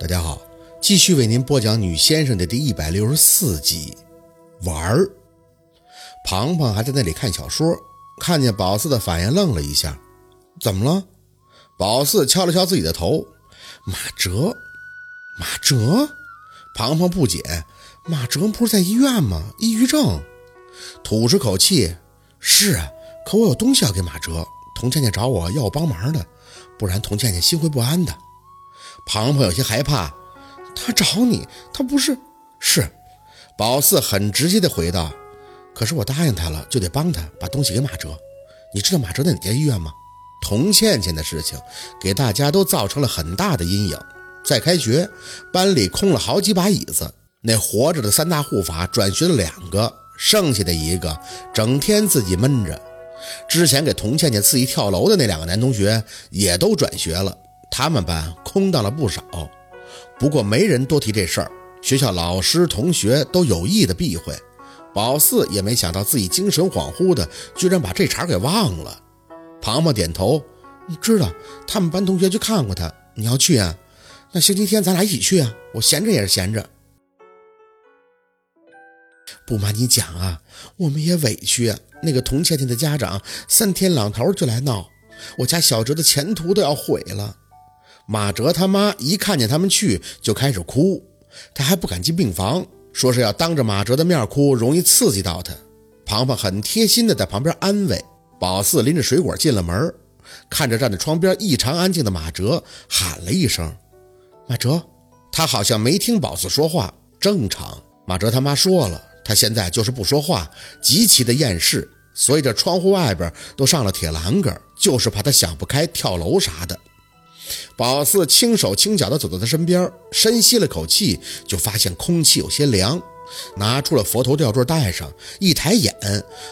大家好，继续为您播讲《女先生》的第一百六十四集。玩儿，庞庞还在那里看小说，看见宝四的反应，愣了一下。怎么了？宝四敲了敲自己的头。马哲，马哲，庞庞不解。马哲不是在医院吗？抑郁症。吐出口气，是啊，可我有东西要给马哲。童倩倩找我要我帮忙的，不然童倩倩心会不安的。庞庞有些害怕，他找你，他不是是。宝四很直接的回道：“可是我答应他了，就得帮他把东西给马哲。你知道马哲在哪家医院吗？”童倩倩的事情给大家都造成了很大的阴影。在开学，班里空了好几把椅子，那活着的三大护法转学了两个，剩下的一个整天自己闷着。之前给童倩倩刺激跳楼的那两个男同学也都转学了，他们班空荡了不少。不过没人多提这事儿。学校老师、同学都有意的避讳，宝四也没想到自己精神恍惚的，居然把这茬给忘了。庞庞点头，你知道他们班同学去看过他，你要去啊？那星期天咱俩一起去啊？我闲着也是闲着。不瞒你讲啊，我们也委屈啊。那个童倩倩的家长三天两头就来闹，我家小哲的前途都要毁了。马哲他妈一看见他们去就开始哭。他还不敢进病房，说是要当着马哲的面哭，容易刺激到他。庞庞很贴心的在旁边安慰。宝四拎着水果进了门，看着站在窗边异常安静的马哲，喊了一声：“马哲。”他好像没听宝四说话。正常，马哲他妈说了，他现在就是不说话，极其的厌世，所以这窗户外边都上了铁栏杆，就是怕他想不开跳楼啥的。宝四轻手轻脚地走到他身边，深吸了口气，就发现空气有些凉，拿出了佛头吊坠戴上。一抬眼，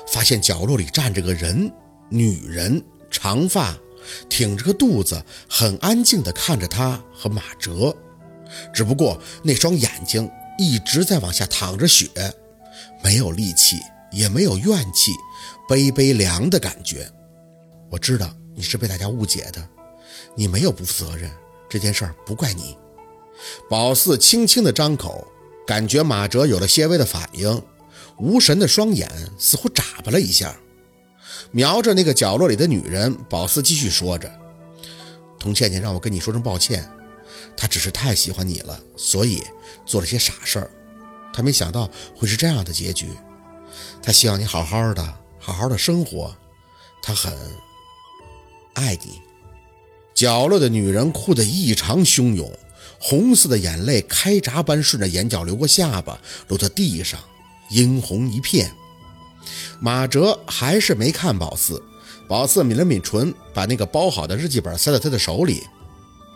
发现角落里站着个人，女人，长发，挺着个肚子，很安静地看着他和马哲。只不过那双眼睛一直在往下淌着血，没有戾气，也没有怨气，悲悲凉的感觉。我知道你是被大家误解的。你没有不负责任，这件事儿不怪你。宝四轻轻的张口，感觉马哲有了些微的反应，无神的双眼似乎眨巴了一下，瞄着那个角落里的女人。宝四继续说着：“童倩倩让我跟你说声抱歉，她只是太喜欢你了，所以做了些傻事儿。她没想到会是这样的结局。她希望你好好的，好好的生活。她很爱你。”角落的女人哭得异常汹涌，红色的眼泪开闸般顺着眼角流过下巴，落在地上，殷红一片。马哲还是没看宝四，宝四抿了抿唇，把那个包好的日记本塞在他的手里。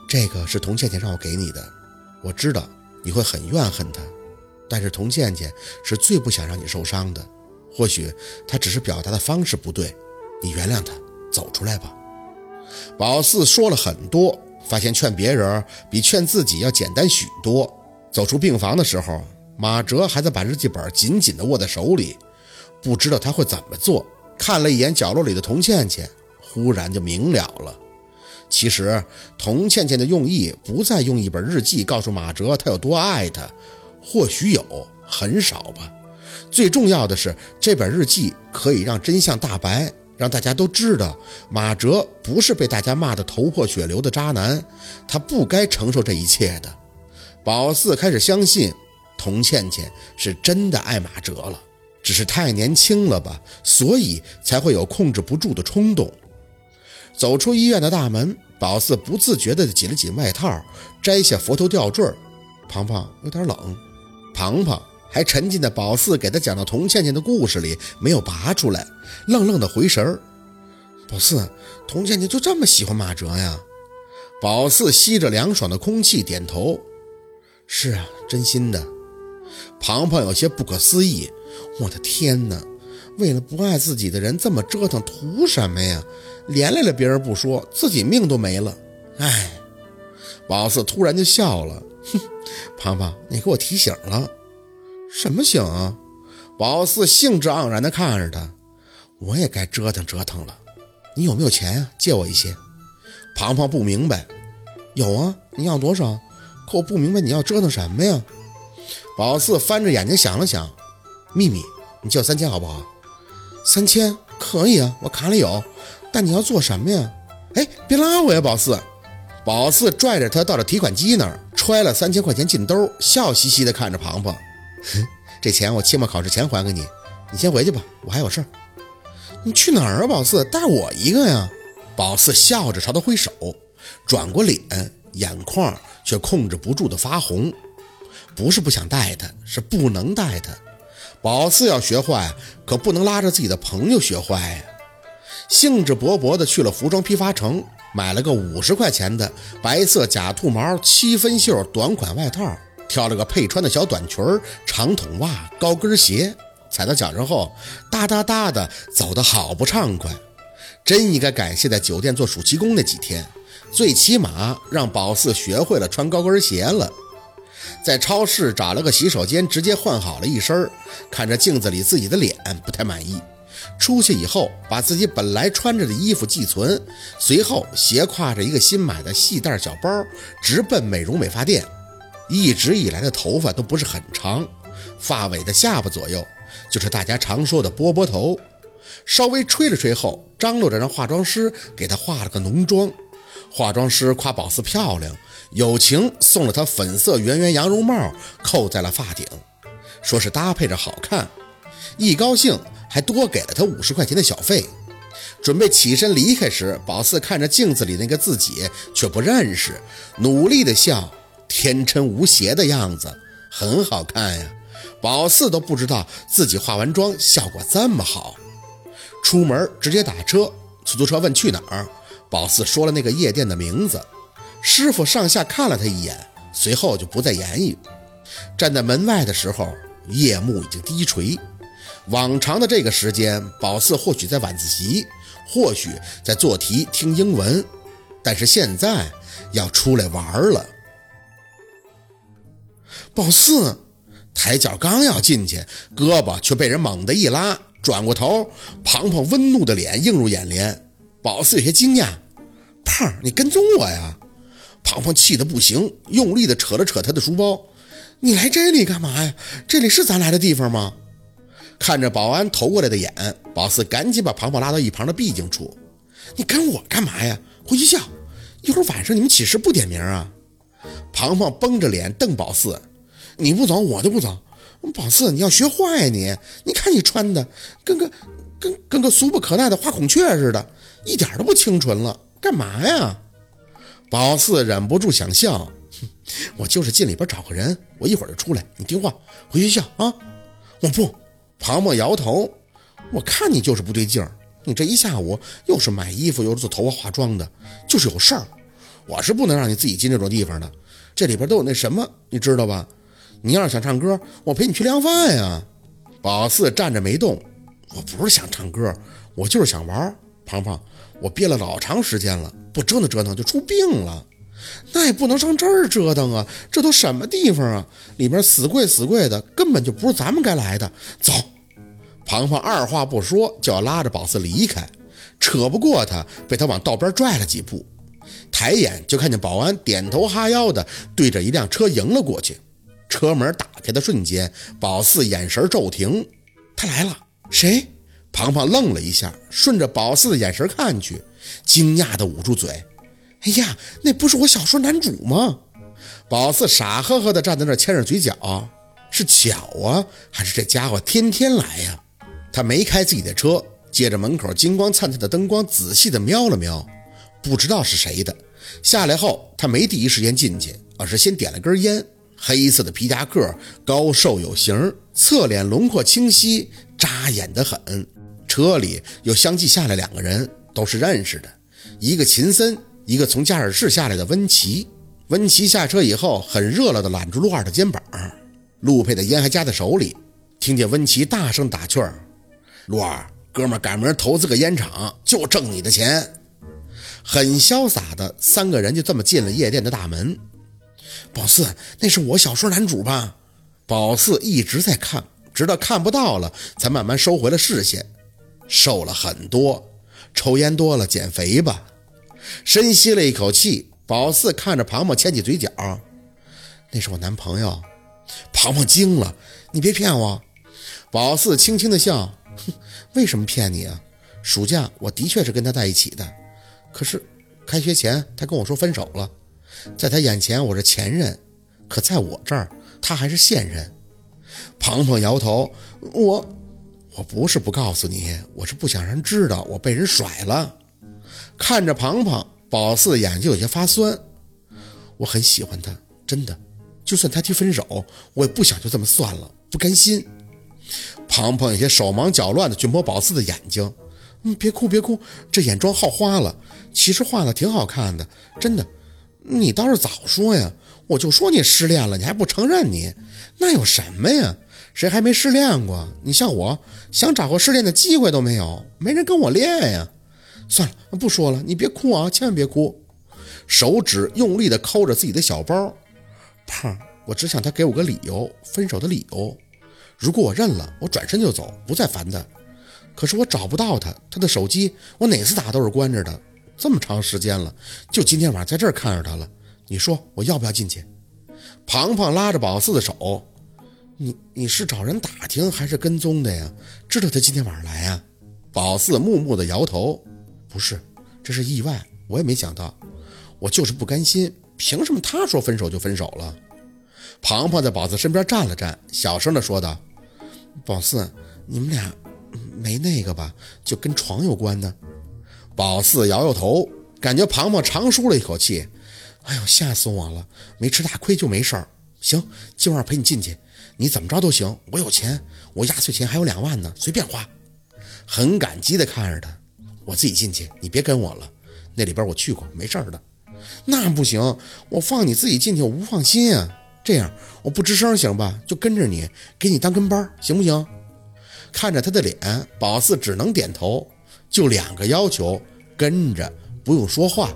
这个是童倩倩让我给你的，我知道你会很怨恨她，但是童倩倩是最不想让你受伤的。或许她只是表达的方式不对，你原谅她，走出来吧。宝四说了很多，发现劝别人比劝自己要简单许多。走出病房的时候，马哲还在把日记本紧紧地握在手里，不知道他会怎么做。看了一眼角落里的童倩倩，忽然就明了了。其实童倩倩的用意不再用一本日记告诉马哲她有多爱他，或许有，很少吧。最重要的是，这本日记可以让真相大白。让大家都知道，马哲不是被大家骂得头破血流的渣男，他不该承受这一切的。宝四开始相信，童倩倩是真的爱马哲了，只是太年轻了吧，所以才会有控制不住的冲动。走出医院的大门，宝四不自觉地紧了紧外套，摘下佛头吊坠。庞庞有点冷，庞庞。还沉浸在宝四给他讲的童倩倩的故事里，没有拔出来，愣愣的回神儿。宝四，童倩倩就这么喜欢马哲呀？宝四吸着凉爽的空气，点头：“是啊，真心的。”庞庞有些不可思议：“我的天哪！为了不爱自己的人这么折腾，图什么呀？连累了别人不说，自己命都没了。”哎，宝四突然就笑了：“哼，庞庞，你给我提醒了。”什么醒啊？宝四兴致盎然地看着他，我也该折腾折腾了。你有没有钱啊？借我一些。庞庞不明白。有啊，你要多少？可我不明白你要折腾什么呀？宝四翻着眼睛想了想，秘密，你借我三千好不好？三千可以啊，我卡里有。但你要做什么呀？哎，别拉我呀，宝四！宝四拽着他到了提款机那儿，揣了三千块钱进兜，笑嘻嘻地看着庞庞。这钱我期末考试前还给你，你先回去吧，我还有事儿。你去哪儿啊，宝四？带我一个呀！宝四笑着朝他挥手，转过脸，眼眶却控制不住的发红。不是不想带他，是不能带他。宝四要学坏，可不能拉着自己的朋友学坏呀。兴致勃勃地去了服装批发城，买了个五十块钱的白色假兔毛七分袖短款外套，挑了个配穿的小短裙、长筒袜、高跟鞋，踩到脚上后，哒哒哒的走得好不畅快。真应该感谢在酒店做暑期工那几天，最起码让宝四学会了穿高跟鞋了。在超市找了个洗手间，直接换好了一身，看着镜子里自己的脸不太满意。出去以后，把自己本来穿着的衣服寄存，随后斜挎着一个新买的细带小包，直奔美容美发店。一直以来的头发都不是很长，发尾的下巴左右就是大家常说的波波头。稍微吹了吹后，张罗着让化妆师给她化了个浓妆。化妆师夸宝四漂亮，友情送了她粉色圆圆羊绒帽，扣在了发顶，说是搭配着好看。一高兴还多给了她五十块钱的小费。准备起身离开时，宝四看着镜子里那个自己却不认识，努力的笑，天真无邪的样子很好看呀。宝四都不知道自己化完妆效果这么好。出门直接打车，出租车问去哪儿，宝四说了那个夜店的名字。师傅上下看了他一眼，随后就不再言语。站在门外的时候，夜幕已经低垂。往常的这个时间，宝四或许在晚自习，或许在做题听英文，但是现在要出来玩了。宝四抬脚刚要进去，胳膊却被人猛地一拉。转过头，庞庞温怒的脸映入眼帘。宝四有些惊讶：“胖，你跟踪我呀？”庞庞气得不行，用力地扯了扯他的书包：“你来这里干嘛呀？这里是咱来的地方吗？”看着保安投过来的眼，宝四赶紧把庞庞拉到一旁的僻静处：“你跟我干嘛呀？回学校，一会儿晚上你们起誓不点名啊？”庞庞绷着脸瞪宝四：“你不走，我就不走。”宝四，你要学坏呀你！你看你穿的跟个跟跟个俗不可耐的花孔雀似的，一点都不清纯了。干嘛呀？宝四忍不住想笑，我就是进里边找个人，我一会儿就出来。你听话，回学校啊！我不。庞庞摇头，我看你就是不对劲儿。你这一下午又是买衣服又是做头发化妆的，就是有事儿。我是不能让你自己进这种地方的，这里边都有那什么，你知道吧？你要是想唱歌，我陪你去量饭呀。宝四站着没动。我不是想唱歌，我就是想玩。庞庞，我憋了老长时间了，不折腾折腾就出病了。那也不能上这儿折腾啊，这都什么地方啊？里边死贵死贵的，根本就不是咱们该来的。走。庞庞二话不说就要拉着宝四离开，扯不过他，被他往道边拽了几步。抬眼就看见保安点头哈腰的对着一辆车迎了过去。车门打开的瞬间，宝四眼神骤停。他来了，谁？庞庞愣了一下，顺着宝四的眼神看去，惊讶的捂住嘴。哎呀，那不是我小说男主吗？宝四傻呵呵的站在那，牵着嘴角。是巧啊，还是这家伙天天来呀？他没开自己的车，借着门口金光灿灿的灯光，仔细的瞄了瞄，不知道是谁的。下来后，他没第一时间进去，而是先点了根烟。黑色的皮夹克，高瘦有型，侧脸轮廓清晰，扎眼的很。车里又相继下来两个人，都是认识的，一个秦森，一个从驾驶室下来的温琪。温琪下车以后，很热闹的揽住陆二的肩膀，陆佩的烟还夹在手里。听见温琪大声打趣儿：“陆二哥们赶明儿投资个烟厂，就挣你的钱。”很潇洒的三个人就这么进了夜店的大门。宝四，那是我小说男主吧？宝四一直在看，直到看不到了，才慢慢收回了视线。瘦了很多，抽烟多了，减肥吧。深吸了一口气，宝四看着庞庞，牵起嘴角：“那是我男朋友。庞庞惊了，你别骗我。宝四轻轻的笑，哼，为什么骗你啊？暑假我的确是跟他在一起的，可是开学前他跟我说分手了，在他眼前我是前任，可在我这儿他还是现任。庞庞摇头，我我不是不告诉你，我是不想让人知道我被人甩了。看着庞庞，宝四的眼睛有些发酸。我很喜欢他，真的。就算他提分手，我也不想就这么算了，不甘心。庞庞有些手忙脚乱的去摸宝四的眼睛，嗯，别哭别哭，这眼妆耗花了，其实画的挺好看的，真的。你倒是早说呀，我就说你失恋了，你还不承认你，那有什么呀？谁还没失恋过？你像我，想找个失恋的机会都没有，没人跟我恋呀。算了，不说了，你别哭啊，千万别哭。手指用力地抠着自己的小包，胖，我只想他给我个理由，分手的理由。如果我认了，我转身就走，不再烦他。可是我找不到他，他的手机我哪次打都是关着的，这么长时间了，就今天晚上在这儿看着他了。你说我要不要进去？庞庞拉着宝四的手，你你是找人打听还是跟踪的呀？知道他今天晚上来呀？宝四木木的摇头，不是，这是意外，我也没想到。我就是不甘心，凭什么他说分手就分手了？庞庞在宝四身边站了站，小声的说道：“宝四，你们俩没那个吧？就跟床有关的？”宝四摇摇头，感觉庞庞长舒了一口气。哎呦，吓死我了！没吃大亏就没事儿。行，今晚陪你进去，你怎么着都行。我有钱，我压岁钱还有两万呢，随便花。很感激的看着他，我自己进去，你别跟我了。那里边我去过，没事儿的。那不行，我放你自己进去，我不放心啊。这样，我不吱声行吧？就跟着你，给你当跟班，行不行？看着他的脸，宝四只能点头。就两个要求：跟着，不用说话。